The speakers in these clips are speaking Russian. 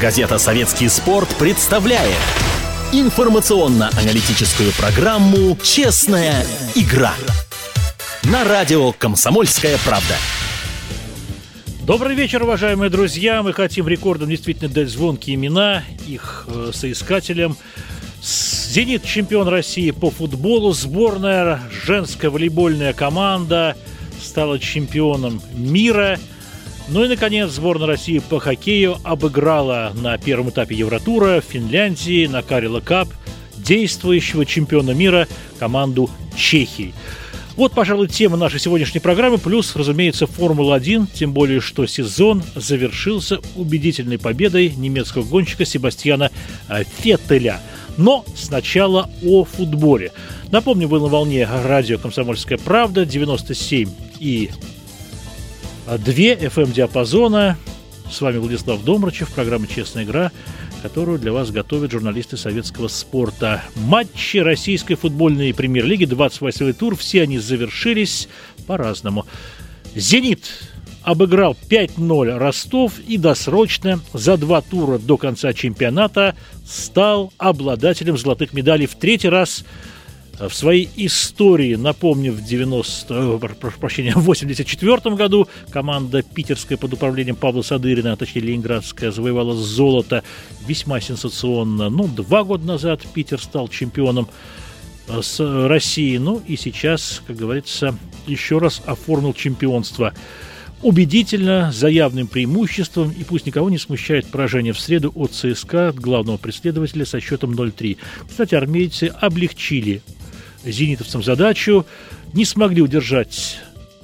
Газета «Советский спорт» представляет информационно-аналитическую программу «Честная игра» на радио «Комсомольская правда». Добрый вечер, уважаемые друзья. Мы хотим рекордом действительно дать звонкие имена их э, соискателям. «Зенит» – чемпион России по футболу. Сборная женская волейбольная команда стала чемпионом мира – ну и, наконец, сборная России по хоккею обыграла на первом этапе Евротура в Финляндии на Карила Кап действующего чемпиона мира команду Чехии. Вот, пожалуй, тема нашей сегодняшней программы, плюс, разумеется, Формула-1, тем более, что сезон завершился убедительной победой немецкого гонщика Себастьяна э, Феттеля. Но сначала о футболе. Напомню, вы на волне радио «Комсомольская правда» 97 и две FM-диапазона. С вами Владислав Домрачев, программа «Честная игра», которую для вас готовят журналисты советского спорта. Матчи российской футбольной премьер-лиги, 28-й тур, все они завершились по-разному. «Зенит» обыграл 5-0 Ростов и досрочно за два тура до конца чемпионата стал обладателем золотых медалей в третий раз – в своей истории, напомню, в 90, э, прощения, в 84 году команда питерская под управлением Павла Садырина, а точнее ленинградская, завоевала золото весьма сенсационно. Ну, два года назад Питер стал чемпионом э, с России. Ну и сейчас, как говорится, еще раз оформил чемпионство убедительно, за явным преимуществом, и пусть никого не смущает поражение в среду от ЦСКА, главного преследователя, со счетом 0-3. Кстати, армейцы облегчили зенитовцам задачу, не смогли удержать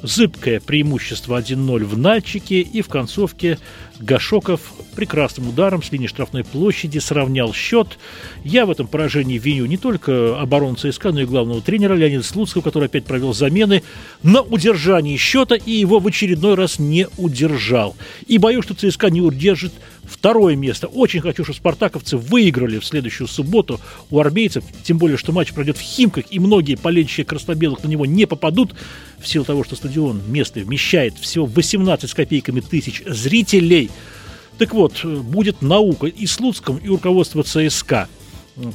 зыбкое преимущество 1-0 в Нальчике, и в концовке Гашоков прекрасным ударом с линии штрафной площади сравнял счет. Я в этом поражении виню не только оборону ЦСКА, но и главного тренера Леонида Слуцкого, который опять провел замены на удержании счета и его в очередной раз не удержал. И боюсь, что ЦСКА не удержит второе место. Очень хочу, чтобы спартаковцы выиграли в следующую субботу у армейцев, тем более, что матч пройдет в Химках, и многие болельщики краснобелых на него не попадут, в силу того, что стадион местный вмещает всего 18 с копейками тысяч зрителей. Так вот, будет наука и Слуцком, и руководство ЦСКА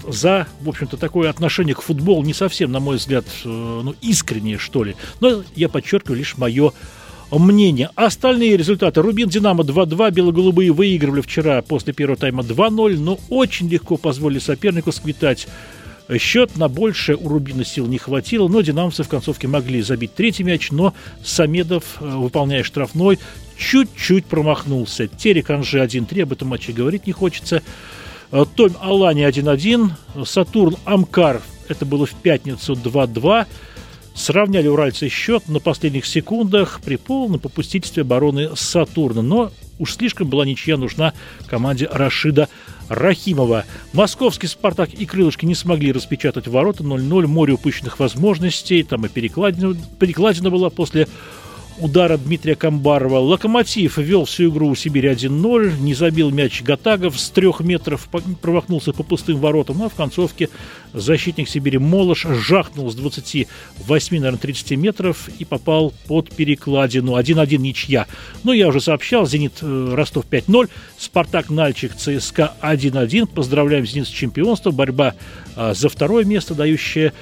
за, в общем-то, такое отношение к футболу не совсем, на мой взгляд, э, ну, искреннее, что ли. Но я подчеркиваю лишь мое мнение. Остальные результаты. Рубин Динамо 2-2. Белоголубые выигрывали вчера после первого тайма 2-0, но очень легко позволили сопернику сквитать счет. На больше у Рубина сил не хватило, но динамовцы в концовке могли забить третий мяч, но Самедов, э, выполняя штрафной, чуть-чуть промахнулся. Терек Анжи 1-3, об этом матче говорить не хочется. Э, Том Алани 1-1, Сатурн Амкар, это было в пятницу 2-2. Сравняли уральцы счет на последних секундах при полном попустительстве обороны Сатурна. Но уж слишком была ничья нужна команде Рашида Рахимова. Московский «Спартак» и «Крылышки» не смогли распечатать ворота 0-0. Море упущенных возможностей. Там и перекладина, перекладина была после удара Дмитрия Камбарова. Локомотив вел всю игру у Сибири 1-0, не забил мяч Гатагов с трех метров, промахнулся по пустым воротам, ну, а в концовке защитник Сибири Молош жахнул с 28, наверное, 30 метров и попал под перекладину. 1-1 ничья. Ну, я уже сообщал, «Зенит» э, Ростов 5-0, «Спартак» Нальчик ЦСКА 1-1. Поздравляем «Зенит» с чемпионством. Борьба а, за второе место, дающее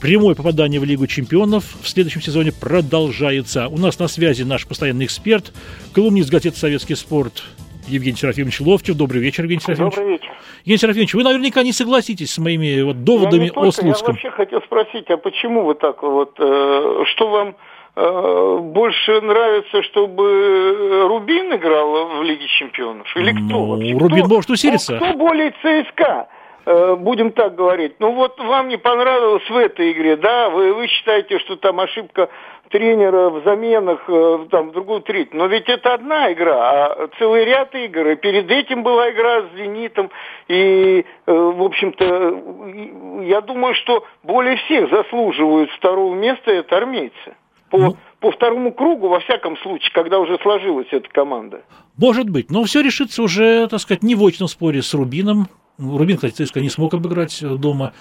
Прямое попадание в Лигу чемпионов в следующем сезоне продолжается. У нас на связи наш постоянный эксперт, колумнист газеты «Советский спорт» Евгений Серафимович Ловчев. Добрый вечер, Евгений Серафимович. Добрый вечер. Евгений Серафимович, вы наверняка не согласитесь с моими вот доводами я о Слуцком. Я вообще хотел спросить, а почему вы так вот, э, что вам э, больше нравится, чтобы Рубин играл в Лиге чемпионов? Или кто ну, вообще? Рубин кто, может усилиться. Кто, кто более ЦСКА? Э, будем так говорить. Ну вот вам не понравилось в этой игре, да, вы, вы считаете, что там ошибка тренера в заменах, э, там, в другую треть. Но ведь это одна игра, а целый ряд игр. И перед этим была игра с «Зенитом». И, э, в общем-то, я думаю, что более всех заслуживают второго места это армейцы. По, ну, по второму кругу, во всяком случае, когда уже сложилась эта команда. Может быть, но все решится уже, так сказать, не в очном споре с Рубином, Рубин, кстати, ЦСКА не смог обыграть э, дома.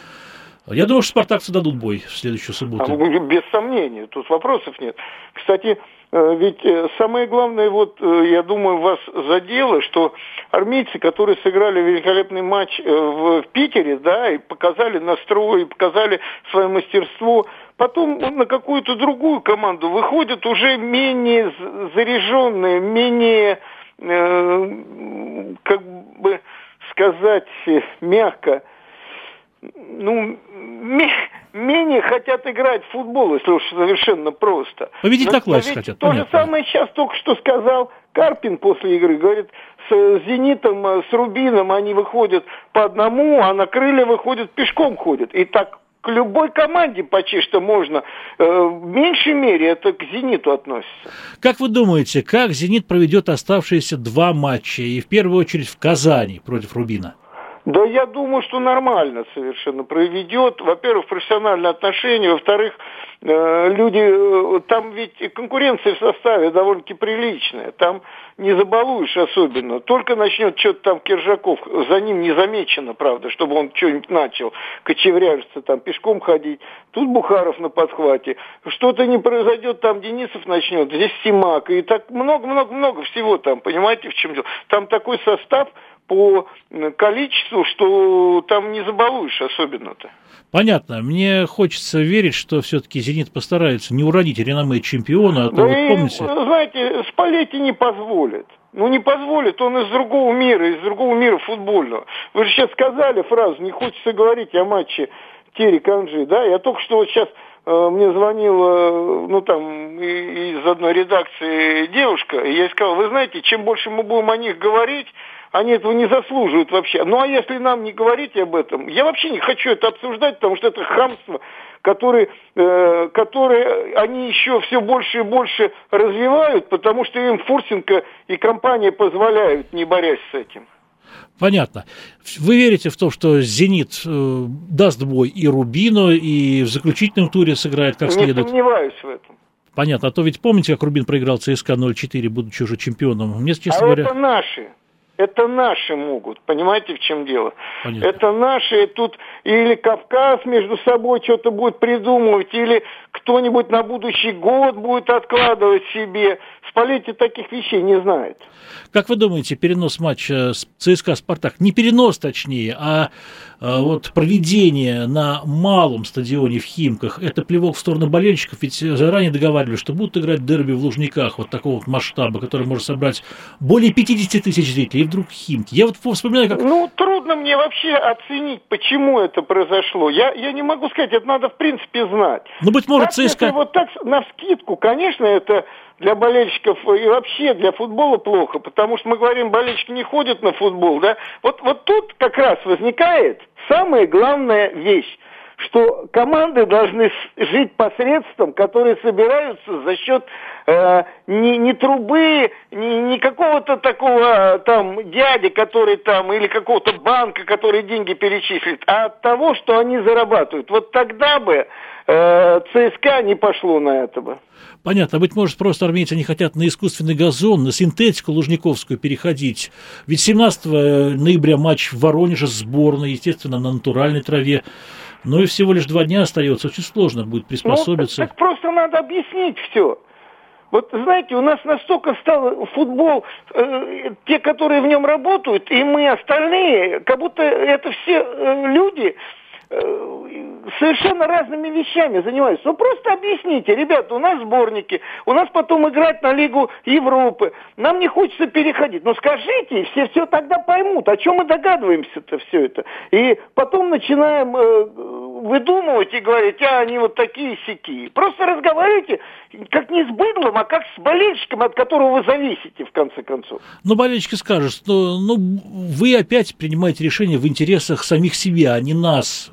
Я думаю, что спартакцы дадут бой в следующую субботу. А, без сомнения, тут вопросов нет. Кстати, Э, ведь э, самое главное, вот, я думаю, вас задело, что армейцы, которые сыграли великолепный матч в Питере, да, и показали настрой, и показали свое мастерство, потом на какую-то другую команду выходят уже менее заряженные, менее, э, как бы сказать мягко, ну, менее хотят играть в футбол, если уж совершенно просто. Победить Но, на классе хотят, То понятно. же самое сейчас только что сказал Карпин после игры. Говорит, с «Зенитом», с «Рубином» они выходят по одному, а на крылья выходят пешком ходят. И так к любой команде почти что можно. Э, в меньшей мере это к «Зениту» относится. Как вы думаете, как «Зенит» проведет оставшиеся два матча, и в первую очередь в Казани против «Рубина»? Да я думаю, что нормально совершенно проведет. Во-первых, профессиональные отношения, во-вторых, э, люди, э, там ведь конкуренция в составе довольно-таки приличная, там не забалуешь особенно. Только начнет что-то там Киржаков, за ним не замечено, правда, чтобы он что-нибудь начал, кочевряжиться, там пешком ходить. Тут Бухаров на подхвате. Что-то не произойдет, там Денисов начнет, здесь Симак, и так много-много-много всего там, понимаете, в чем дело. Там такой состав, по количеству, что там не забалуешь особенно-то. Понятно. Мне хочется верить, что все-таки «Зенит» постарается не уродить реноме чемпиона, а то да вот и, помните... знаете, Спалетти не позволит. Ну, не позволит, он из другого мира, из другого мира футбольного. Вы же сейчас сказали фразу, не хочется говорить о матче Терри Канжи, да? Я только что вот сейчас э, мне звонила, ну, там, из одной редакции девушка, и я ей сказал, вы знаете, чем больше мы будем о них говорить, они этого не заслуживают вообще. Ну а если нам не говорить об этом, я вообще не хочу это обсуждать, потому что это хамство, которое, э, которое они еще все больше и больше развивают, потому что им Фурсенко и компания позволяют, не борясь с этим. Понятно. Вы верите в то, что «Зенит» э, даст бой и Рубину, и в заключительном туре сыграет как следует? Не сомневаюсь в этом. Понятно. А то ведь помните, как Рубин проиграл ЦСКА 0-4, будучи уже чемпионом? Мне, честно а говоря... это наши. Это наши могут, понимаете, в чем дело? Понятно. Это наши, тут или Кавказ между собой что-то будет придумывать, или кто-нибудь на будущий год будет откладывать себе. Спалетти таких вещей не знает. Как вы думаете, перенос матча с ЦСКА «Спартак», не перенос точнее, а, а вот проведение на малом стадионе в Химках, это плевок в сторону болельщиков, ведь заранее договаривались, что будут играть дерби в Лужниках вот такого вот масштаба, который может собрать более 50 тысяч зрителей, и вдруг Химки. Я вот вспоминаю, как... Ну, трудно мне вообще оценить, почему это произошло. Я, я не могу сказать, это надо в принципе знать. Ну, быть может, так, ЦСКА... Вот так, на скидку, конечно, это для болельщиков и вообще для футбола плохо, потому что мы говорим, болельщики не ходят на футбол, да? Вот, вот тут как раз возникает самая главная вещь что команды должны жить посредством, которые собираются за счет э, не, не трубы, не, не какого-то такого там дяди, который там, или какого-то банка, который деньги перечислит, а от того, что они зарабатывают. Вот тогда бы э, ЦСКА не пошло на это бы. Понятно, быть может, просто армейцы не хотят на искусственный газон, на синтетику лужниковскую переходить. Ведь 17 ноября матч в Воронеже сборной, естественно, на натуральной траве. Ну и всего лишь два дня остается, очень сложно будет приспособиться. Ну, так, так просто надо объяснить все. Вот знаете, у нас настолько стал футбол, э, те, которые в нем работают, и мы остальные, как будто это все э, люди, совершенно разными вещами занимаются. Ну просто объясните, ребята, у нас сборники, у нас потом играть на Лигу Европы, нам не хочется переходить. Ну скажите, все все тогда поймут, о чем мы догадываемся-то все это. И потом начинаем э, выдумывать и говорить, а они вот такие сики. Просто разговаривайте как не с быдлом, а как с болельщиком, от которого вы зависите, в конце концов. Но болельщики скажут, что ну, вы опять принимаете решение в интересах самих себя, а не нас.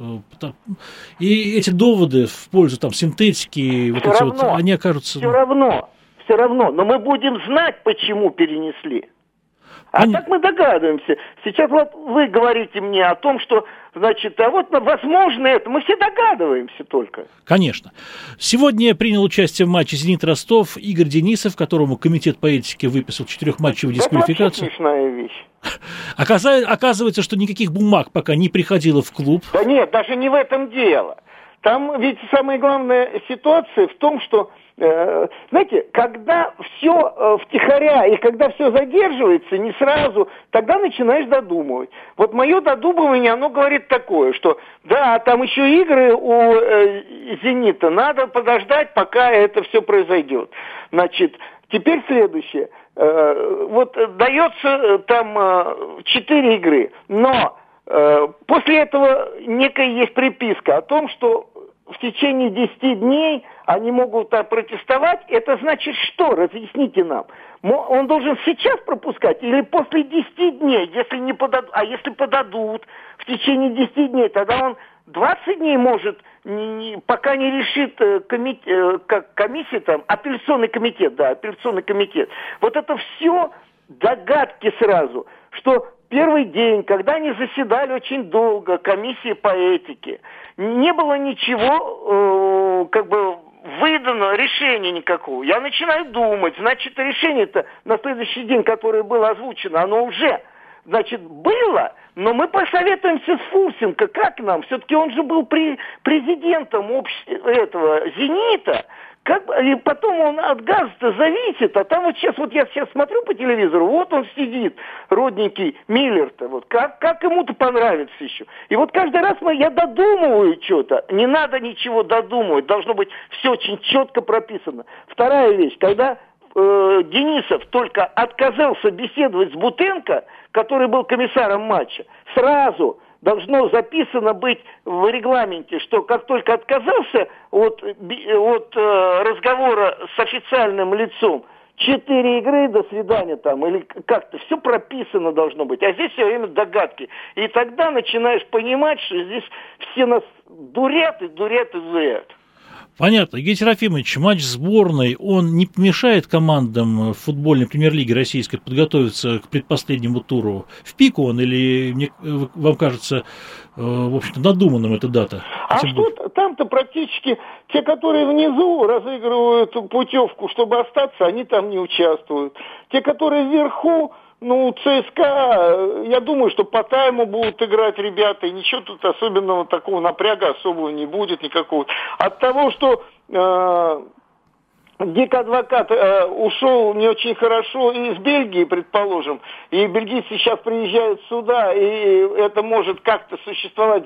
И эти доводы в пользу там, синтетики, вот эти равно, вот, они окажутся... Все равно, все равно. Но мы будем знать, почему перенесли. А Они... так мы догадываемся. Сейчас вот вы говорите мне о том, что, значит, а вот возможно это. Мы все догадываемся только. Конечно. Сегодня принял участие в матче «Зенит Ростов» Игорь Денисов, которому комитет по этике выписал четырехматчевую дисквалификацию. Это смешная вещь. Оказывается, что никаких бумаг пока не приходило в клуб. Да нет, даже не в этом дело. Там ведь самая главная ситуация в том, что знаете, когда все э, втихаря и когда все задерживается, не сразу, тогда начинаешь додумывать. Вот мое додумывание, оно говорит такое, что да, там еще игры у э, «Зенита», надо подождать, пока это все произойдет. Значит, теперь следующее. Э, вот дается э, там четыре э, игры, но э, после этого некая есть приписка о том, что в течение 10 дней они могут протестовать. Это значит что? Разъясните нам. Он должен сейчас пропускать или после 10 дней, если не подадут, а если подадут в течение 10 дней, тогда он 20 дней может, пока не решит э, комит, э, комиссия там, апелляционный комитет, да, апелляционный комитет. Вот это все догадки сразу, что первый день, когда они заседали очень долго, комиссии по этике, не было ничего, э, как бы, выдано решения никакого. Я начинаю думать, значит, решение-то на следующий день, которое было озвучено, оно уже, значит, было, но мы посоветуемся с Фурсенко, как нам? Все-таки он же был при, президентом общества, этого «Зенита», как, и потом он от газа-то зависит, а там вот сейчас, вот я сейчас смотрю по телевизору, вот он сидит, родненький Миллер-то, вот как, как ему-то понравится еще. И вот каждый раз мы, я додумываю что-то, не надо ничего додумывать, должно быть все очень четко прописано. Вторая вещь, когда э, Денисов только отказался беседовать с Бутенко, который был комиссаром матча, сразу должно записано быть в регламенте, что как только отказался от, от э, разговора с официальным лицом, четыре игры, до свидания там, или как-то, все прописано должно быть, а здесь все время догадки. И тогда начинаешь понимать, что здесь все нас дурят и дурят и дурят. Понятно. Евгений Серафимович, матч сборной, он не помешает командам футбольной премьер-лиги российской подготовиться к предпоследнему туру? В пику он или мне, вам кажется, э, в общем-то, надуманным эта дата? А что там-то практически те, которые внизу разыгрывают путевку, чтобы остаться, они там не участвуют. Те, которые вверху, ну, ЦСКА, я думаю, что по тайму будут играть ребята, и ничего тут особенного такого напряга особого не будет никакого. От того, что э, Дик Адвокат э, ушел не очень хорошо из Бельгии, предположим, и бельгийцы сейчас приезжают сюда, и это может как-то существовать,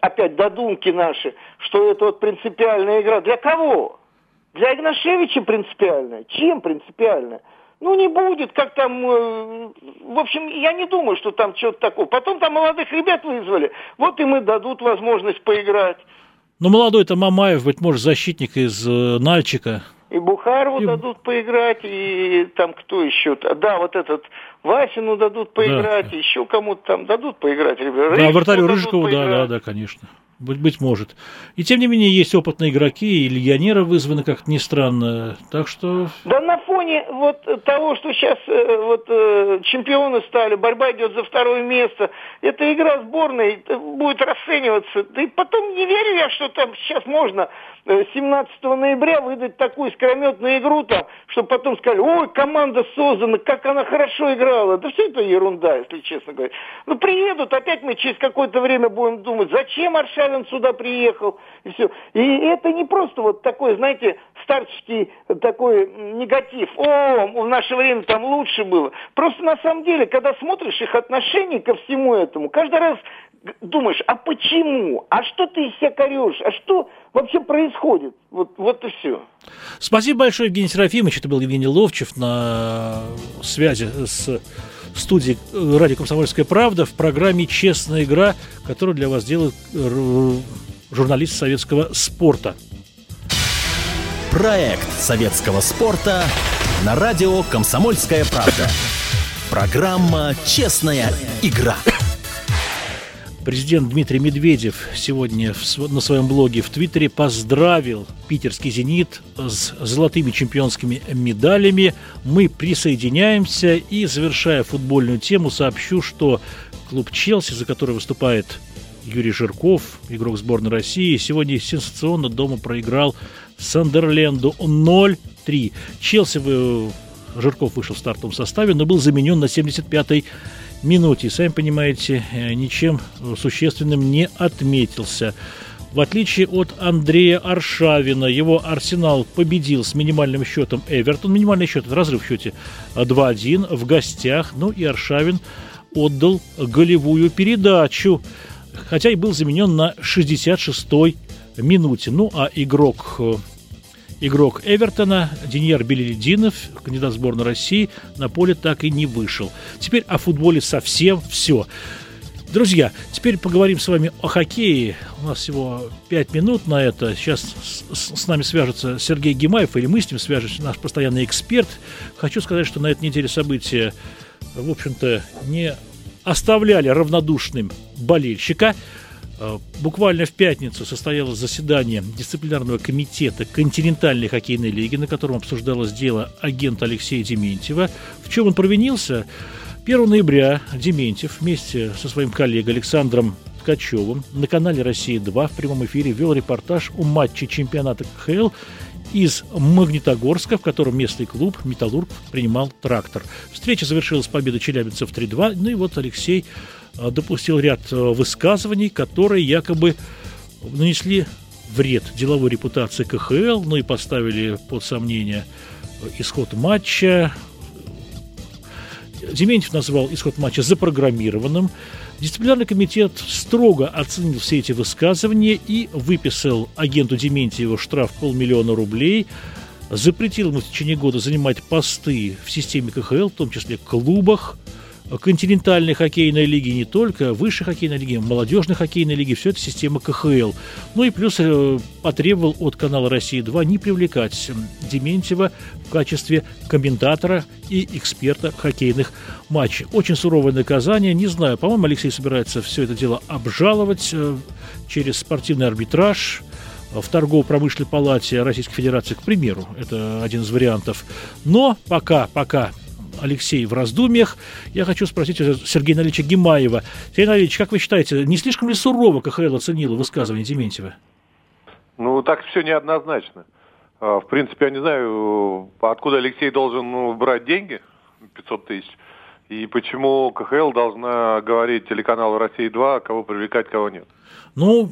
опять додумки наши, что это вот принципиальная игра. Для кого? Для Игнашевича принципиальная? Чем принципиальная? Ну, не будет, как там... Э, в общем, я не думаю, что там что-то такое. Потом там молодых ребят вызвали. Вот им и дадут возможность поиграть. Ну, молодой-то Мамаев, быть может, защитник из э, Нальчика. И Бухарову и... дадут поиграть, и там кто еще? Да, вот этот Васину дадут поиграть, да. еще кому-то там дадут поиграть, ребята. Да, вратарю Рыжикову, да, да, да, конечно быть, быть может. И тем не менее есть опытные игроки, и легионеры вызваны, как ни странно. Так что... Да на фоне вот того, что сейчас э, вот э, чемпионы стали, борьба идет за второе место, эта игра сборной э, будет расцениваться. И потом не верю я, что там сейчас можно 17 ноября выдать такую искрометную игру там, чтобы потом сказали, ой, команда создана, как она хорошо играла. Да все это ерунда, если честно говоря. Ну, приедут, опять мы через какое-то время будем думать, зачем Аршавин сюда приехал, и все. И это не просто вот такой, знаете, старческий такой негатив. О, в наше время там лучше было. Просто на самом деле, когда смотришь их отношение ко всему этому, каждый раз думаешь, а почему? А что ты из себя корешь? А что вообще происходит? Вот, вот и все. Спасибо большое, Евгений Серафимович. Это был Евгений Ловчев на связи с студией «Радио Комсомольская правда» в программе «Честная игра», которую для вас делает журналист советского спорта. Проект советского спорта на радио «Комсомольская правда». Программа «Честная игра». Президент Дмитрий Медведев сегодня на своем блоге в Твиттере поздравил питерский «Зенит» с золотыми чемпионскими медалями. Мы присоединяемся и, завершая футбольную тему, сообщу, что клуб «Челси», за который выступает Юрий Жирков, игрок сборной России, сегодня сенсационно дома проиграл Сандерленду 0-3. Челси Жирков вышел в стартовом составе, но был заменен на 75-й минуте. Сами понимаете, э, ничем существенным не отметился. В отличие от Андрея Аршавина, его «Арсенал» победил с минимальным счетом Эвертон. Минимальный счет – разрыв в счете 2-1 в гостях. Ну и Аршавин отдал голевую передачу, хотя и был заменен на 66-й минуте. Ну а игрок Игрок Эвертона Деньяр Белелединов, кандидат сборной России, на поле так и не вышел. Теперь о футболе совсем все. Друзья, теперь поговорим с вами о хоккее. У нас всего 5 минут на это. Сейчас с, с нами свяжется Сергей Гимаев, или мы с ним свяжемся, наш постоянный эксперт. Хочу сказать, что на этой неделе события, в общем-то, не оставляли равнодушным болельщика. Э, буквально в пятницу состоялось заседание дисциплинарного комитета континентальной хоккейной лиги, на котором обсуждалось дело агента Алексея Дементьева. В чем он провинился? 1 ноября Дементьев вместе со своим коллегой Александром Ткачевым на канале «Россия-2» в прямом эфире вел репортаж о матче чемпионата КХЛ из Магнитогорска, в котором местный клуб «Металлург» принимал трактор. Встреча завершилась победой челябинцев 3-2. Ну и вот Алексей Э, допустил ряд э, высказываний, которые якобы нанесли вред деловой репутации КХЛ, ну и поставили под сомнение э, исход матча. Дементьев назвал исход матча запрограммированным. Дисциплинарный комитет строго оценил все эти высказывания и выписал агенту Дементьеву штраф полмиллиона рублей, запретил ему в течение года занимать посты в системе КХЛ, в том числе клубах, континентальной хоккейной лиги, не только высшей хоккейной лиги, молодежной хоккейной лиги, все это система КХЛ. Ну и плюс э, потребовал от канала «Россия-2» не привлекать Дементьева в качестве комментатора и эксперта хоккейных матчей. Очень суровое наказание, не знаю, по-моему, Алексей собирается все это дело обжаловать э, через спортивный арбитраж, в торгово-промышленной палате Российской Федерации, к примеру. Это один из вариантов. Но пока, пока Алексей в раздумьях. Я хочу спросить у Сергея Налича Гимаева. Сергей Налич, как вы считаете, не слишком ли сурово КХЛ оценила высказывание Дементьева? Ну, так все неоднозначно. А, в принципе, я не знаю, откуда Алексей должен ну, брать деньги, 500 тысяч, и почему КХЛ должна говорить телеканалу «Россия-2», кого привлекать, кого нет. Ну,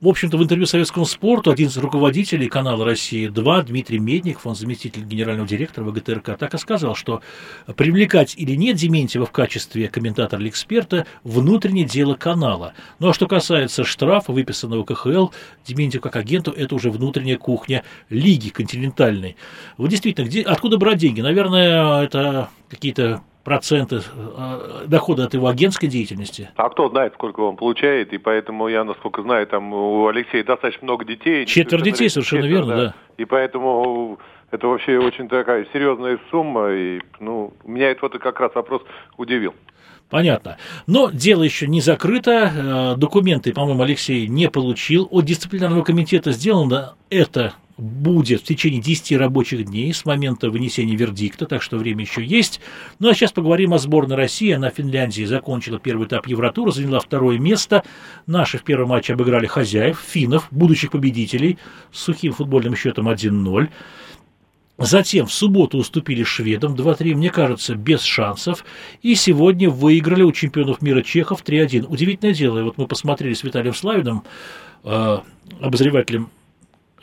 в общем-то, в интервью советскому спорту один из руководителей канала «Россия-2» Дмитрий Медников, он заместитель генерального директора ВГТРК, так и сказал, что привлекать или нет Дементьева в качестве комментатора или эксперта – внутреннее дело канала. Ну, а что касается штрафа, выписанного КХЛ, Дементьев как агенту – это уже внутренняя кухня лиги континентальной. Вот действительно, где, откуда брать деньги? Наверное, это какие-то проценты э, дохода от его агентской деятельности? А кто знает, сколько он получает, и поэтому я, насколько знаю, там у Алексея достаточно много детей. Четверо детей, совершенно четверо, верно, да. да. И поэтому это вообще очень такая серьезная сумма, и ну, меня это вот как раз вопрос удивил. Понятно. Но дело еще не закрыто. Э, документы, по-моему, Алексей не получил. От дисциплинарного комитета сделано это будет в течение 10 рабочих дней с момента вынесения вердикта, так что время еще есть. Ну а сейчас поговорим о сборной России. Она в Финляндии закончила первый этап Евротура, заняла второе место. Наши в первом матче обыграли хозяев, финнов, будущих победителей, с сухим футбольным счетом 1-0. Затем в субботу уступили шведам 2-3, мне кажется, без шансов. И сегодня выиграли у чемпионов мира чехов 3-1. Удивительное дело, вот мы посмотрели с Виталием Славиным, э, обозревателем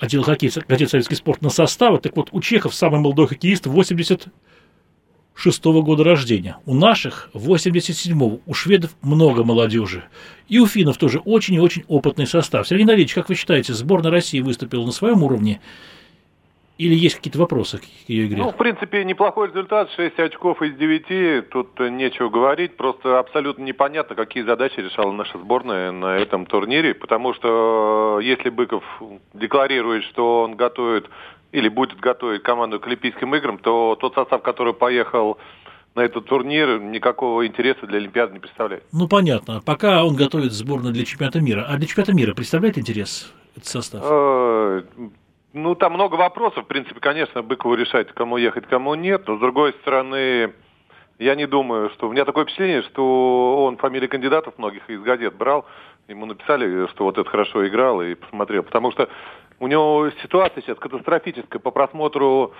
отдел хоккея, газет «Советский спорт» на составы. Так вот, у чехов самый молодой хоккеист 86 -го года рождения. У наших 87-го. У шведов много молодежи. И у финнов тоже очень и очень опытный состав. Сергей Налевич, как вы считаете, сборная России выступила на своем уровне или есть какие-то вопросы к ее игре? Ну, в принципе, неплохой результат. 6 очков из 9. Тут нечего говорить. Просто абсолютно непонятно, какие задачи решала наша сборная на этом турнире. Потому что э, если Быков декларирует, что он готовит или будет готовить команду к Олимпийским играм, то тот состав, который поехал на этот турнир никакого интереса для Олимпиады не представляет. Ну, понятно. Пока он готовит сборную для чемпионата мира. А для чемпионата мира представляет интерес этот состав? Ну, там много вопросов. В принципе, конечно, Быкову решать, кому ехать, кому нет. Но, с другой стороны, я не думаю, что... У меня такое впечатление, что он фамилии кандидатов многих из газет брал. Ему написали, что вот это хорошо играл и посмотрел. Потому что У него ситуация сейчас катастрофическая по просмотру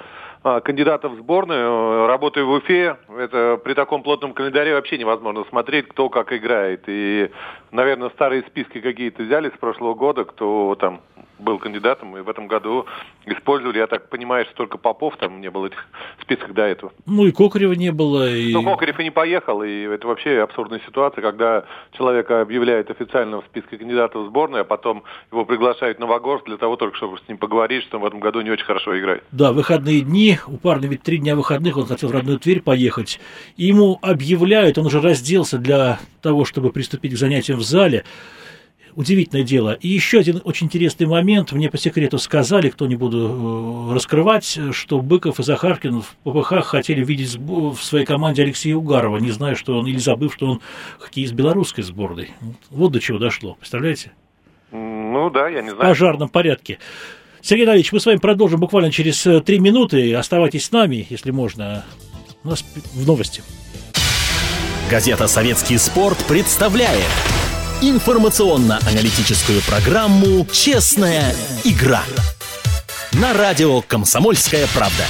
а, кандидатов в сборную. Работаю в Уфе. Это при таком плотном календаре вообще невозможно смотреть, кто как играет. И, наверное, старые списки какие-то взяли с прошлого года, кто там был кандидатом, и в этом году использовали, я так понимаю, что только Попов там не было этих списках до этого. Ну и Кокарева не было. И... Ну, Кокарев и не поехал, и это вообще абсурдная ситуация, когда человека объявляют официально в списке кандидатов в сборную, а потом его приглашают на Вагорск для того только, чтобы с ним поговорить, что он в этом году не очень хорошо играет. Да, выходные дни, у парня ведь три дня выходных, он хотел в родную Тверь поехать, и ему объявляют, он уже разделся для того, чтобы приступить к занятиям в зале, удивительное дело. И еще один очень интересный момент. Мне по секрету сказали, кто не буду э, раскрывать, что Быков и Захаркин в ППХ хотели видеть в своей команде Алексея Угарова, не зная, что он, или забыв, что он хоккеист белорусской сборной. Вот до чего дошло, представляете? Ну да, я не знаю. В пожарном порядке. Сергей Давидович, мы с вами продолжим буквально через э, три минуты. Оставайтесь с нами, если можно. У нас в новости. Газета «Советский спорт» представляет информационно-аналитическую программу «Честная игра» на радио «Комсомольская правда».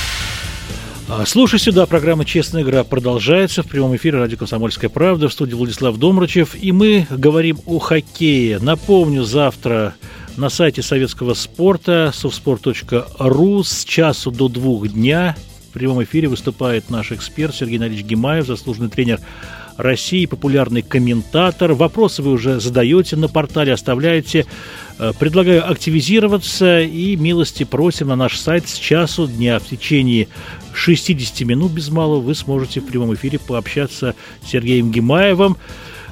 А, слушай сюда, программа «Честная игра» продолжается в прямом эфире радио «Комсомольская правда» в студии Владислав Домрачев. И мы говорим о хоккее. Напомню, завтра на сайте советского спорта совспорт.ру с часу до двух дня в прямом эфире выступает наш эксперт Сергей Налич Гимаев, заслуженный тренер России, популярный комментатор. Вопросы вы уже задаете на портале, оставляете. Э, предлагаю активизироваться и милости просим на наш сайт с часу дня. В течение 60 минут без малого вы сможете в прямом эфире пообщаться с Сергеем Гимаевым.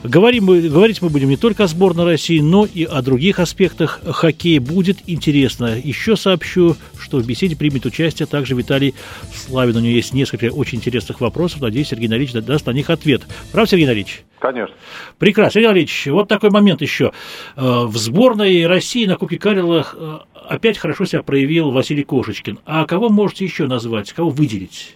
Говорим мы, говорить мы будем не только о сборной России, но и о других аспектах хоккея. Будет интересно. Еще сообщу, что в беседе примет участие также Виталий Славин. У него есть несколько очень интересных вопросов. Надеюсь, Сергей Налич даст на них ответ. Прав, Сергей Налич? Конечно. Прекрасно. Сергей Налич, вот такой момент еще. Э, в сборной России на Кубке Карела э, опять хорошо себя проявил Василий Кошечкин. А кого можете еще назвать? Кого выделить?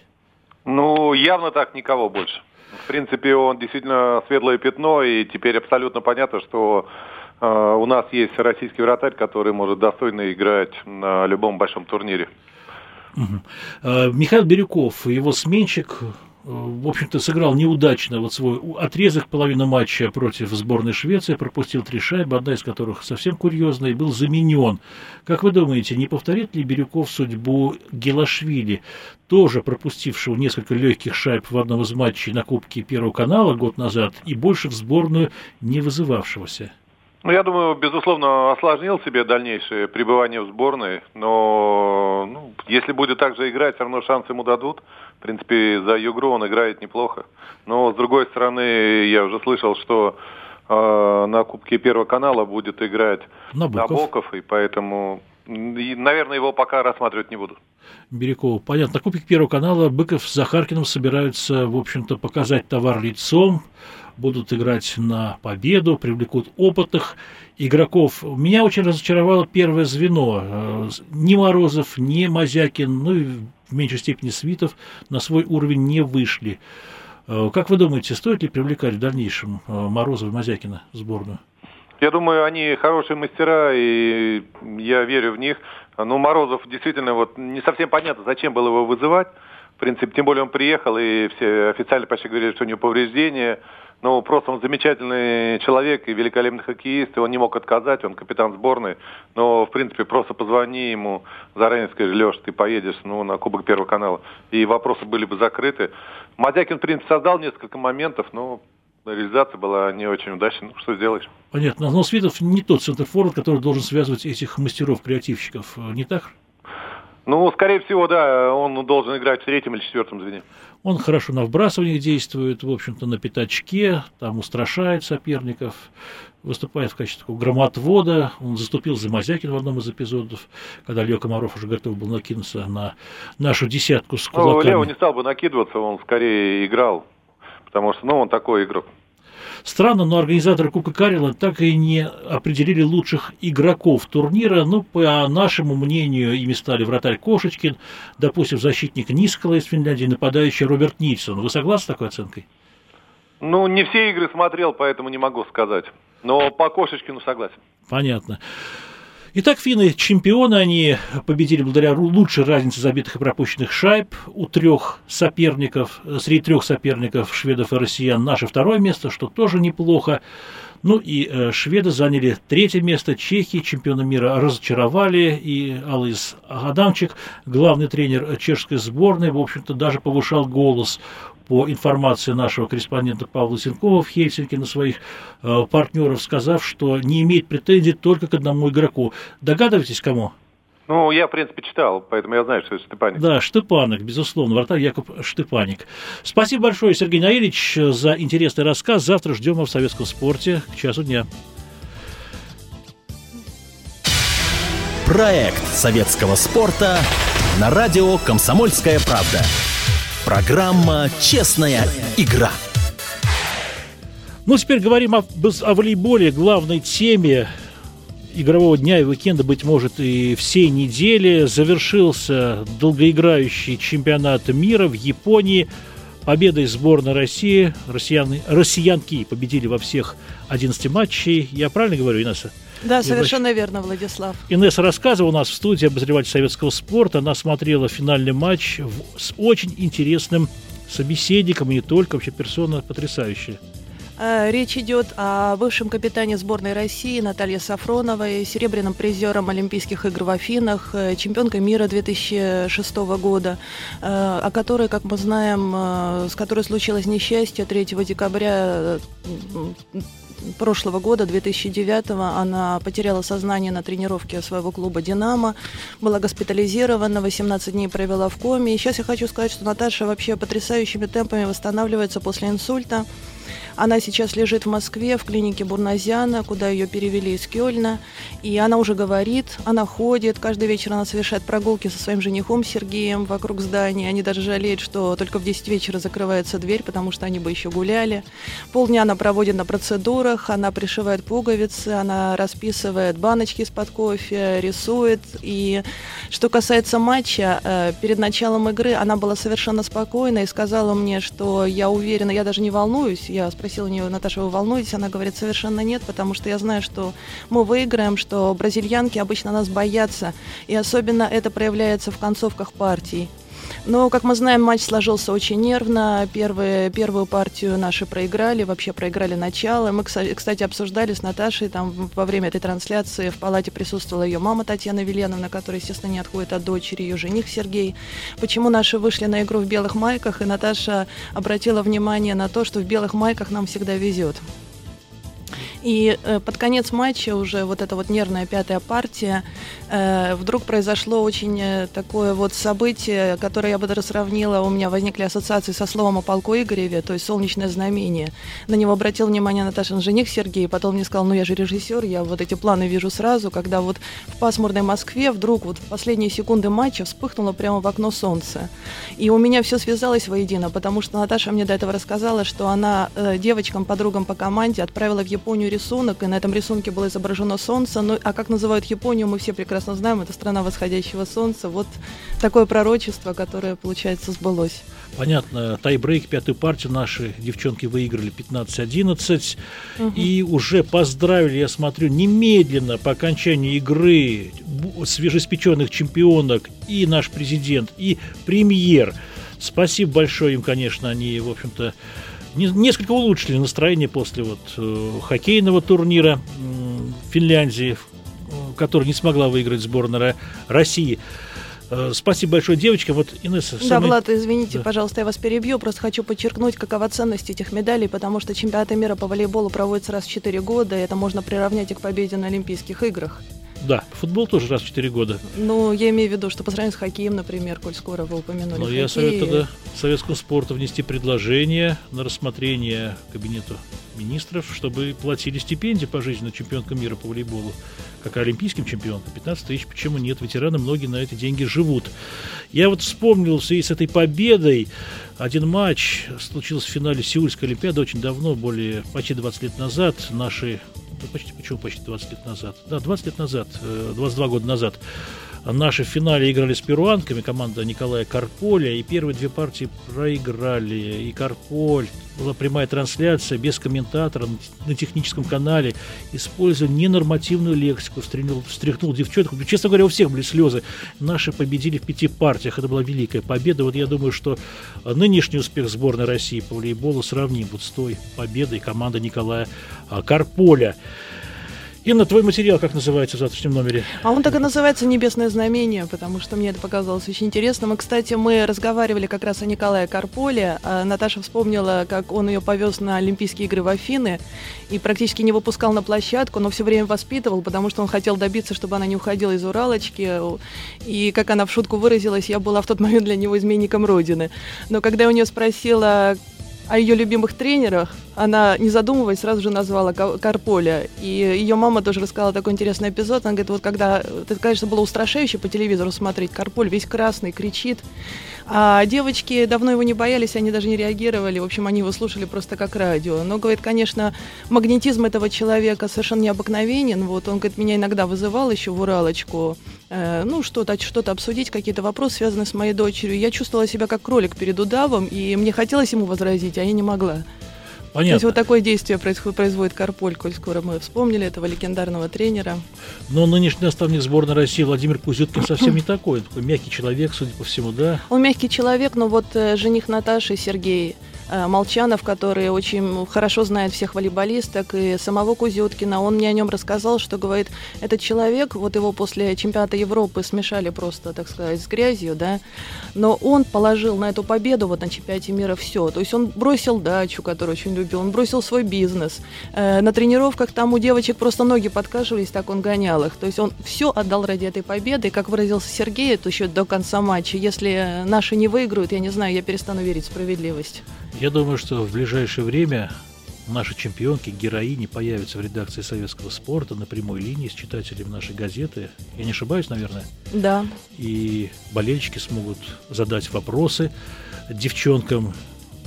Ну, явно так никого больше. В принципе, он действительно светлое пятно, и теперь абсолютно понятно, что э, у нас есть российский вратарь, который может достойно играть на любом большом турнире. Угу. Михаил Бирюков, его сменщик, в общем-то, сыграл неудачно вот свой отрезок половины матча против сборной Швеции, пропустил три шайбы, одна из которых совсем курьезная, и был заменен. Как вы думаете, не повторит ли Бирюков судьбу Гелашвили, тоже пропустившего несколько легких шайб в одном из матчей на Кубке Первого канала год назад и больше в сборную не вызывавшегося? Ну, я думаю, безусловно, осложнил себе дальнейшее пребывание в сборной, но ну, если будет так же играть, все равно шансы ему дадут. В принципе, за игру он играет неплохо. Но, с другой стороны, я уже слышал, что э, на Кубке Первого канала будет играть Набоков, Набоков и поэтому, наверное, его пока рассматривать не буду. Бирюкова. Понятно. На Кубке Первого канала Быков с Захаркиным собираются, в общем-то, показать товар лицом будут играть на победу, привлекут опытных игроков. Меня очень разочаровало первое звено. Э, ни Морозов, ни Мазякин, ну и в меньшей степени Свитов на свой уровень не вышли. Э, как вы думаете, стоит ли привлекать в дальнейшем э, Морозова и Мазякина в сборную? Я думаю, они хорошие мастера, и я верю в них. Но Морозов действительно вот не совсем понятно, зачем было его вызывать. Принципе, тем более он приехал, и все официально почти говорили, что у него повреждения. Ну, просто он замечательный человек и великолепный хоккеист, и он не мог отказать, он капитан сборной. Но, в принципе, просто позвони ему заранее, скажи, Леш, ты поедешь ну, на Кубок Первого канала, и вопросы были бы закрыты. Мадякин, в принципе, создал несколько моментов, но реализация была не очень удачной. Ну, что сделаешь? Понятно. Но Светов не тот центр-форвард, который должен связывать этих мастеров-креативщиков, не так? Ну, скорее всего, да, он должен играть в третьем или четвертом звене. Он хорошо на вбрасываниях действует, в общем-то, на пятачке, там устрашает соперников, выступает в качестве такого громотвода. Он заступил за Мазякин в одном из эпизодов, когда Лео Комаров уже готов был накинуться на нашу десятку с кулаками. Ну, Лео не стал бы накидываться, он скорее играл, потому что, ну, он такой игрок. Странно, но организаторы Кубка Карела так и не определили лучших игроков турнира. Ну, по нашему мнению, ими стали вратарь Кошечкин, допустим, защитник Нискала из Финляндии, нападающий Роберт Нильсон. Вы согласны с такой оценкой? Ну, не все игры смотрел, поэтому не могу сказать. Но по Кошечкину согласен. Понятно. Итак, финны чемпионы, они победили благодаря лучшей разнице забитых и пропущенных шайб у трех соперников, среди трех соперников шведов и россиян. Наше второе место, что тоже неплохо. Ну и э, шведы заняли третье место, чехи чемпиона мира разочаровали, и Алыс Адамчик, главный тренер чешской сборной, в общем-то, даже повышал голос по информации нашего корреспондента Павла Сенкова в Хельсинки на своих э, партнеров, сказав, что не имеет претензий только к одному игроку. Догадываетесь, кому? Ну, я, в принципе, читал, поэтому я знаю, что это Штепаник. Да, Штепаник, безусловно, вратарь Яков Штепаник. Спасибо большое, Сергей Наилич, за интересный рассказ. Завтра ждем вас в советском спорте к часу дня. Проект советского спорта на радио «Комсомольская правда». Программа «Честная игра». Ну, теперь говорим о, о волейболе, главной теме игрового дня и уикенда, быть может, и всей недели. Завершился долгоиграющий чемпионат мира в Японии. Победой сборной России. Россияны, россиянки победили во всех 11 матчей. Я правильно говорю, Инесса? Да, совершенно верно, Владислав. Инесса рассказывала у нас в студии обозреватель советского спорта. Она смотрела финальный матч с очень интересным собеседником, и не только, вообще персона потрясающая. Э, речь идет о бывшем капитане сборной России Наталье Сафроновой, серебряным призером Олимпийских игр в Афинах, э, чемпионкой мира 2006 года, э, о которой, как мы знаем, с которой случилось несчастье 3 декабря прошлого года, 2009 она потеряла сознание на тренировке своего клуба «Динамо», была госпитализирована, 18 дней провела в коме. И сейчас я хочу сказать, что Наташа вообще потрясающими темпами восстанавливается после инсульта. Она сейчас лежит в Москве в клинике Бурназяна, куда ее перевели из Кёльна. И она уже говорит, она ходит. Каждый вечер она совершает прогулки со своим женихом Сергеем вокруг здания. Они даже жалеют, что только в 10 вечера закрывается дверь, потому что они бы еще гуляли. Полдня она проводит на процедурах, она пришивает пуговицы, она расписывает баночки из-под кофе, рисует. И что касается матча, э, перед началом игры она была совершенно спокойна и сказала мне, что я уверена, я даже не волнуюсь, я спросила у нее, Наташа, вы волнуетесь? Она говорит, совершенно нет, потому что я знаю, что мы выиграем, что бразильянки обычно нас боятся, и особенно это проявляется в концовках партий. Но, как мы знаем, матч сложился очень нервно. Первые, первую партию наши проиграли, вообще проиграли начало. Мы, кстати, обсуждали с Наташей там во время этой трансляции. В палате присутствовала ее мама Татьяна Веленовна, которая, естественно, не отходит от дочери, ее жених Сергей. Почему наши вышли на игру в белых майках, и Наташа обратила внимание на то, что в белых майках нам всегда везет. И э, под конец матча уже вот эта вот нервная пятая партия, вдруг произошло очень э, такое вот событие, которое я бы даже сравнила, у меня возникли ассоциации со словом о полку Игореве, то есть солнечное знамение. На него обратил внимание Наташин жених Сергей, потом мне сказал, ну я же режиссер, я вот эти планы вижу сразу, когда вот в пасмурной Москве вдруг вот в последние секунды матча вспыхнуло прямо в окно солнце. И у меня все связалось воедино, потому что Наташа мне до этого рассказала, что она э, девочкам, подругам по команде отправила в Японию рисунок, и на этом рисунке было изображено солнце. Ну, а как называют Японию, мы все прекрасно знаем, это страна восходящего солнца. Вот такое пророчество, которое, получается, сбылось. Понятно, тайбрейк, пятую партию наши девчонки выиграли 15-11. Угу. И уже поздравили, я смотрю, немедленно по окончании игры свежеспеченных чемпионок и наш президент, и премьер. Спасибо большое им, конечно, они, в общем-то, несколько улучшили настроение после вот э, хоккейного турнира в Финляндии, который не смогла выиграть сборная России. Э, спасибо большое, девочка. Вот Инесса. Да, самый... Влад, извините, да. пожалуйста, я вас перебью. Просто хочу подчеркнуть, какова ценность этих медалей, потому что чемпионаты мира по волейболу проводятся раз в 4 года, и это можно приравнять и к победе на Олимпийских играх. Да, футбол тоже раз в 4 года. Ну, я имею в виду, что по сравнению с хоккеем, например, коль скоро вы упомянули Ну, я советую тогда советскому спорту внести предложение на рассмотрение кабинету министров, чтобы платили стипендии по жизни на чемпионка мира по волейболу, как олимпийским чемпионкам. 15 тысяч, почему нет? Ветераны многие на эти деньги живут. Я вот вспомнил в с этой победой один матч случился в финале Сеульской Олимпиады очень давно, более почти 20 лет назад. Наши почти, почему почти 20 лет назад? Да, 20 лет назад, 22 э, года назад. Наши в финале играли с перуанками, команда Николая Карполя, и первые две партии проиграли. И Карполь, была прямая трансляция без комментатора на техническом канале, используя ненормативную лексику, встряхнул, встряхнул девчонок. Честно говоря, у всех были слезы. Наши победили в пяти партиях. Это была великая победа. Вот я думаю, что нынешний успех сборной России по волейболу сравним вот с той победой команды Николая а, Карполя. Инна, твой материал как называется в завтрашнем номере? А он так и называется «Небесное знамение», потому что мне это показалось очень интересным. И, кстати, мы разговаривали как раз о Николае Карполе. А Наташа вспомнила, как он ее повез на Олимпийские игры в Афины и практически не выпускал на площадку, но все время воспитывал, потому что он хотел добиться, чтобы она не уходила из Уралочки. И, как она в шутку выразилась, я была в тот момент для него изменником Родины. Но когда я у нее спросила, о ее любимых тренерах, она, не задумываясь, сразу же назвала Карполя. И ее мама тоже рассказала такой интересный эпизод. Она говорит, вот когда, это, конечно, было устрашающе по телевизору смотреть, Карполь весь красный, кричит. А девочки давно его не боялись, они даже не реагировали. В общем, они его слушали просто как радио. Но, говорит, конечно, магнетизм этого человека совершенно необыкновенен. Вот он, говорит, меня иногда вызывал еще в Уралочку. Э, ну, что-то что обсудить, какие-то вопросы, связанные с моей дочерью. Я чувствовала себя как кролик перед удавом, и мне хотелось ему возразить, а я не могла. Понятно. То есть вот такое действие происходит, производит Карполь, коль скоро мы вспомнили этого легендарного тренера. Но нынешний наставник сборной России Владимир Кузюткин совсем не такой. Такой мягкий человек, судя по всему, да? Он мягкий человек, но вот э, жених Наташи, Сергей, Молчанов, который очень хорошо знает всех волейболисток, и самого Кузюткина. Он мне о нем рассказал, что, говорит, этот человек, вот его после чемпионата Европы смешали просто, так сказать, с грязью, да, но он положил на эту победу вот на чемпионате мира все. То есть он бросил дачу, которую очень любил, он бросил свой бизнес. Э, на тренировках там у девочек просто ноги подкашивались, так он гонял их. То есть он все отдал ради этой победы. Как выразился Сергей, это еще до конца матча. Если наши не выиграют, я не знаю, я перестану верить в справедливость. Я думаю, что в ближайшее время наши чемпионки, героини появятся в редакции советского спорта на прямой линии с читателями нашей газеты. Я не ошибаюсь, наверное? Да. И болельщики смогут задать вопросы девчонкам.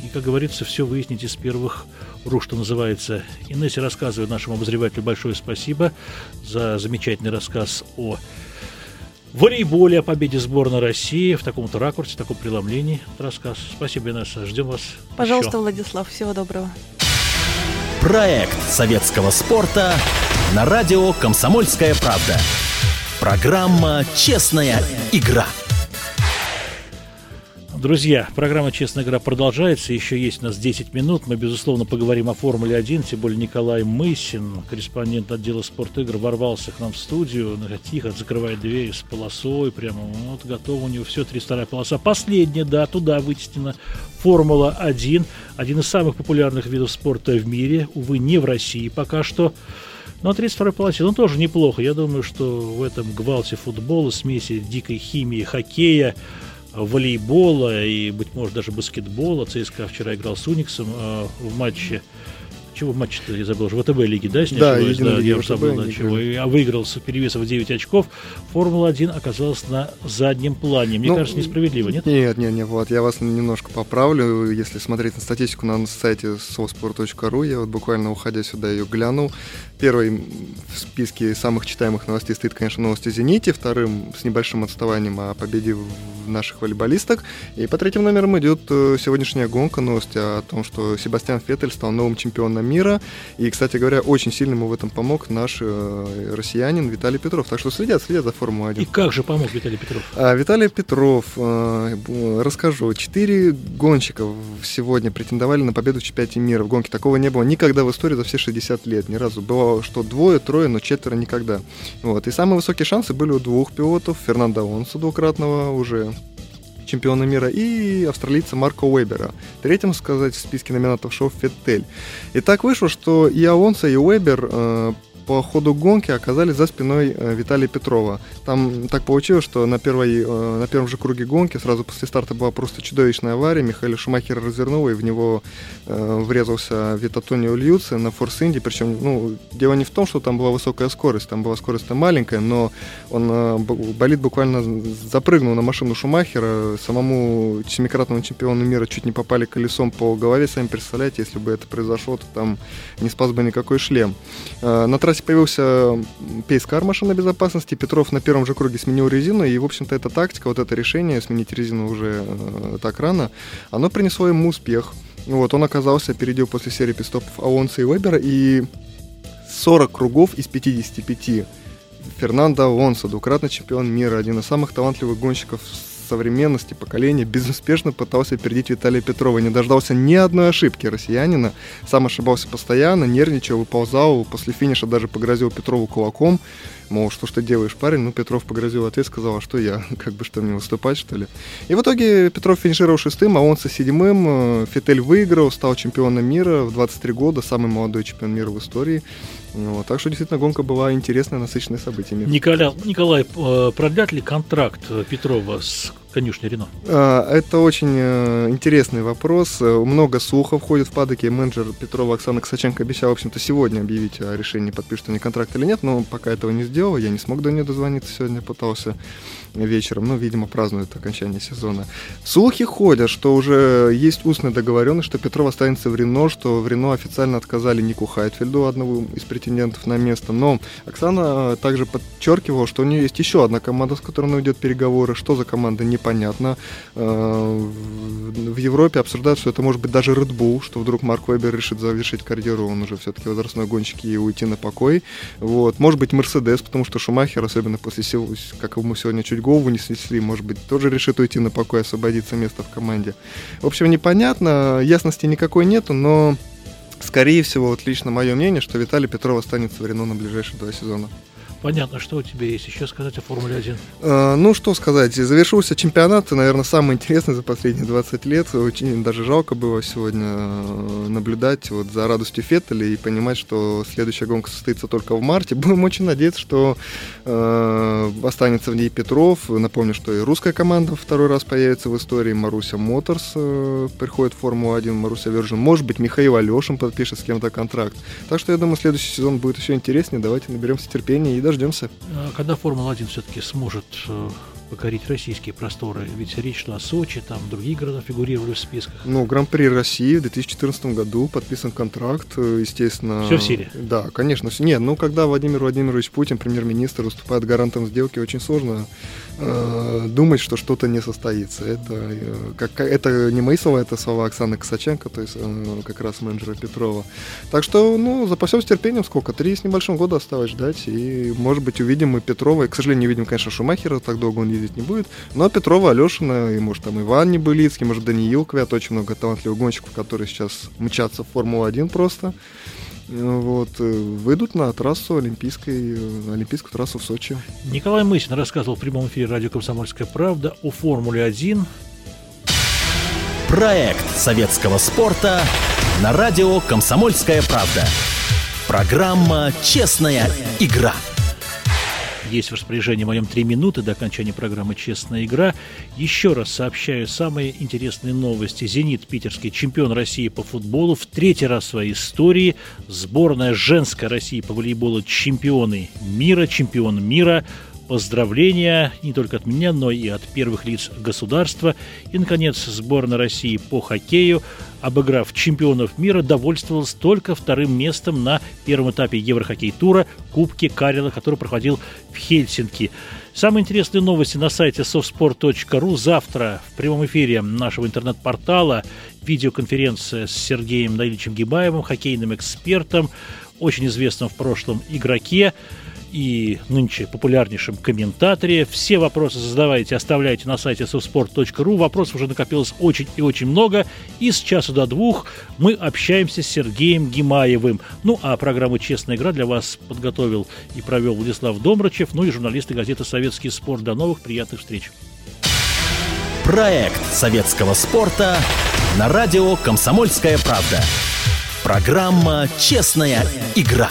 И, как говорится, все выяснить из первых рук, что называется. Инессе рассказывает нашему обозревателю большое спасибо за замечательный рассказ о волейболе, о победе сборной России в таком-то ракурсе, в таком преломлении рассказ. Спасибо, Инесса. Ждем вас Пожалуйста, еще. Владислав. Всего доброго. Проект советского спорта на радио «Комсомольская правда». Программа «Честная игра». Друзья, программа «Честная игра» продолжается. Еще есть у нас 10 минут. Мы, безусловно, поговорим о Формуле-1. Тем более Николай Мысин, корреспондент отдела спорт-игр, ворвался к нам в студию. Тихо закрывает дверь с полосой. Прямо вот готова у него все, 32 полоса. Последняя, да, туда вытеснена Формула-1. Один из самых популярных видов спорта в мире. Увы, не в России пока что. Но 32-й полосе, ну, тоже неплохо. Я думаю, что в этом гвалте футбола, смеси дикой химии, хоккея, волейбола и, быть может, даже баскетбола. ЦСКА вчера играл с Униксом э, в матче чего матч-то, я забыл, ВТБ лиги, да, да, да, я уже забыл, да, чего, а выиграл с перевесом в 9 очков. Формула-1 оказалась на заднем плане. Мне ну, кажется, несправедливо, нет? Нет, нет, нет, вот, я вас немножко поправлю. Если смотреть на статистику на сайте sosport.ru, я вот буквально уходя сюда ее глянул. Первый в списке самых читаемых новостей стоит, конечно, новости «Зените», вторым с небольшим отставанием о победе наших волейболисток. И по третьим номерам идет э, сегодняшняя гонка, новость о том, что Себастьян Феттель стал новым чемпионом мира. И, кстати говоря, очень сильно ему в этом помог наш э, россиянин Виталий Петров. Так что следят, следят за Формулой-1. И как же помог Виталий Петров? А, Виталий Петров, э, расскажу. Четыре гонщика сегодня претендовали на победу в чемпионате мира. В гонке такого не было никогда в истории за все 60 лет. Ни разу. Было, что двое, трое, но четверо никогда. Вот. И самые высокие шансы были у двух пилотов. Фернандо Алонсо, двукратного уже чемпиона мира, и австралийца Марко Уэбера. Третьим, сказать, в списке номинатов шоу Феттель. И так вышло, что и Алонсо, и Уэбер э, по ходу гонки оказались за спиной э, Виталия Петрова. Там так получилось, что на, первой, э, на первом же круге гонки сразу после старта была просто чудовищная авария. Михаил Шумахер развернул, и в него э, врезался Витатонио Льюци на Форс Инди. Причем, ну, дело не в том, что там была высокая скорость, там была скорость маленькая, но он, болит буквально запрыгнул на машину Шумахера. Самому семикратному чемпиону мира чуть не попали колесом по голове. Сами представляете, если бы это произошло, то там не спас бы никакой шлем. На трассе результате появился пейскар машина безопасности, Петров на первом же круге сменил резину, и, в общем-то, эта тактика, вот это решение сменить резину уже э, так рано, оно принесло ему успех. Вот, он оказался, опередил после серии пистопов Алонса и Вебера, и 40 кругов из 55 Фернандо Алонсо, двукратный чемпион мира, один из самых талантливых гонщиков современности поколения безуспешно пытался опередить Виталия Петрова. Не дождался ни одной ошибки россиянина. Сам ошибался постоянно, нервничал, выползал. После финиша даже погрозил Петрову кулаком. Мол, что ж ты делаешь, парень? Ну, Петров погрозил ответ, сказал, а что я? Как бы что, мне выступать, что ли? И в итоге Петров финишировал шестым, а он со седьмым. Фетель выиграл, стал чемпионом мира в 23 года, самый молодой чемпион мира в истории. Вот, так что действительно гонка была интересная, насыщенная событиями. Николай, Николай э, продлят ли контракт Петрова с конюшней Рено? А, это очень э, интересный вопрос. Много слухов ходит в падоке. Менеджер Петрова Оксана Косаченко обещала, в общем-то, сегодня объявить о решении, подпишет они контракт или нет, но пока этого не сделал. Я не смог до нее дозвониться сегодня, пытался вечером. Ну, видимо, празднуют окончание сезона. Слухи ходят, что уже есть устная договоренность, что Петров останется в Рено, что в Рено официально отказали Нику Хайтфельду, одному из претендентов на место. Но Оксана также подчеркивала, что у нее есть еще одна команда, с которой она ведет переговоры. Что за команда, непонятно. Э, в Европе обсуждают, что это может быть даже Red Bull, что вдруг Марк Вебер решит завершить карьеру, он уже все-таки возрастной гонщик и уйти на покой. Вот. Может быть Мерседес, потому что Шумахер, особенно после как ему сегодня чуть голову не снесли, может быть, тоже решит уйти на покой, освободиться место в команде. В общем, непонятно, ясности никакой нету, но скорее всего, вот лично мое мнение, что Виталий Петров останется в Рено на ближайшие два сезона. Понятно, что у тебя есть еще сказать о Формуле 1? Э, ну, что сказать. Завершился чемпионат, наверное, самый интересный за последние 20 лет. Очень даже жалко было сегодня э, наблюдать вот за радостью Феттеля и понимать, что следующая гонка состоится только в марте. Будем очень надеяться, что э, останется в ней Петров. Напомню, что и русская команда второй раз появится в истории. Маруся Моторс э, приходит в Формулу-1, Маруся Вержин. Может быть, Михаил Алешин подпишет с кем-то контракт. Так что, я думаю, следующий сезон будет еще интереснее. Давайте наберемся терпения и дождемся. А когда Формула-1 все-таки сможет э, покорить российские просторы? Ведь речь шла о Сочи, там другие города фигурировали в списках. Ну, Гран-при России в 2014 году подписан контракт, э, естественно. Все в силе? Да, конечно. Нет, ну, когда Владимир Владимирович Путин, премьер-министр, выступает гарантом сделки, очень сложно э, думать, что что-то не состоится. Это, э, как, это не мои слова, это слова Оксаны Косаченко, то есть э, как раз менеджера Петрова. Так что, ну, запасемся терпением сколько? Три с небольшим года осталось ждать, и, может быть, увидим мы Петрова. И, к сожалению, не видим, конечно, Шумахера, так долго он ездить не будет. Но Петрова, Алешина, и, может, там Иван Небылицкий, может, Даниил Квят, очень много талантливых гонщиков, которые сейчас мчатся в Формулу-1 просто. Вот, э, выйдут на трассу Олимпийской, э, Олимпийскую трассу в Сочи. Николай Мысин рассказывал в прямом эфире радио «Комсомольская правда» о Формуле-1. Проект советского спорта на радио «Комсомольская правда». Программа «Честная игра». Есть в распоряжении моем три минуты до окончания программы «Честная игра». Еще раз сообщаю самые интересные новости. «Зенит» питерский чемпион России по футболу в третий раз в своей истории. Сборная женская России по волейболу чемпионы мира, чемпион мира поздравления не только от меня, но и от первых лиц государства. И, наконец, сборная России по хоккею, обыграв чемпионов мира, довольствовалась только вторым местом на первом этапе Еврохоккей-тура Кубки Карела, который проходил в Хельсинки. Самые интересные новости на сайте softsport.ru. Завтра в прямом эфире нашего интернет-портала видеоконференция с Сергеем Наилевичем Гибаевым, хоккейным экспертом, очень известным в прошлом игроке и нынче популярнейшем комментаторе. Все вопросы задавайте, оставляйте на сайте softsport.ru. Вопросов уже накопилось очень и очень много. И с часу до двух мы общаемся с Сергеем Гимаевым. Ну, а программу «Честная игра» для вас подготовил и провел Владислав Домрачев, ну и журналисты газеты «Советский спорт». До новых приятных встреч. Проект советского спорта на радио «Комсомольская правда». Программа «Честная игра».